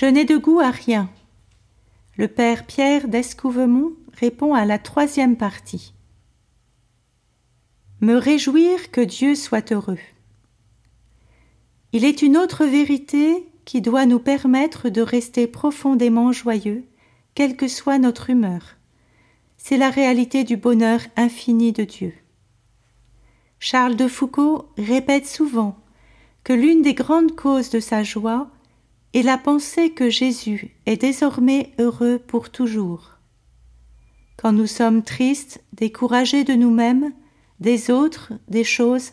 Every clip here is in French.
Je n'ai de goût à rien. Le père Pierre d'Escouvemont répond à la troisième partie. Me réjouir que Dieu soit heureux. Il est une autre vérité qui doit nous permettre de rester profondément joyeux, quelle que soit notre humeur. C'est la réalité du bonheur infini de Dieu. Charles de Foucault répète souvent que l'une des grandes causes de sa joie est la pensée que Jésus est désormais heureux pour toujours. Quand nous sommes tristes, découragés de nous-mêmes, des autres, des choses,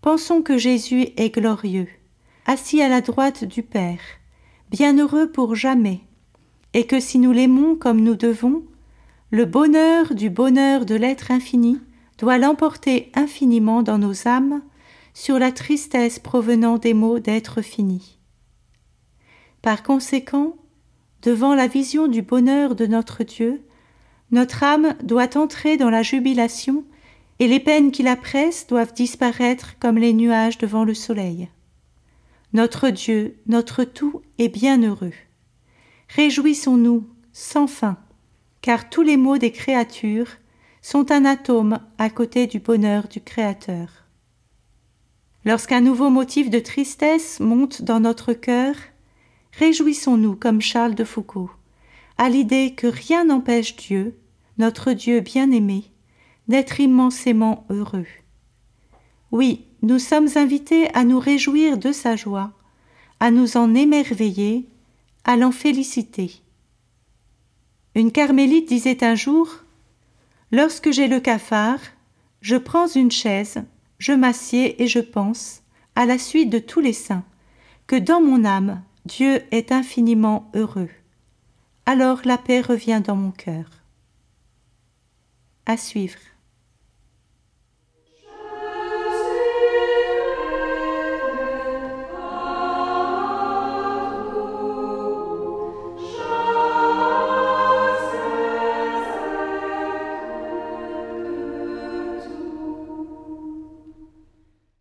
pensons que Jésus est glorieux, assis à la droite du Père, bienheureux pour jamais, et que si nous l'aimons comme nous devons, le bonheur du bonheur de l'être infini doit l'emporter infiniment dans nos âmes sur la tristesse provenant des maux d'être fini. Par conséquent, devant la vision du bonheur de notre Dieu, notre âme doit entrer dans la jubilation et les peines qui la pressent doivent disparaître comme les nuages devant le soleil. Notre Dieu, notre tout est bien heureux. Réjouissons-nous sans fin, car tous les maux des créatures sont un atome à côté du bonheur du Créateur. Lorsqu'un nouveau motif de tristesse monte dans notre cœur, réjouissons-nous comme Charles de Foucault, à l'idée que rien n'empêche Dieu, notre Dieu bien-aimé, d'être immensément heureux. Oui, nous sommes invités à nous réjouir de sa joie, à nous en émerveiller, à l'en féliciter. Une carmélite disait un jour Lorsque j'ai le cafard, je prends une chaise, je m'assieds et je pense, à la suite de tous les saints, que dans mon âme Dieu est infiniment heureux. Alors la paix revient dans mon cœur. À suivre.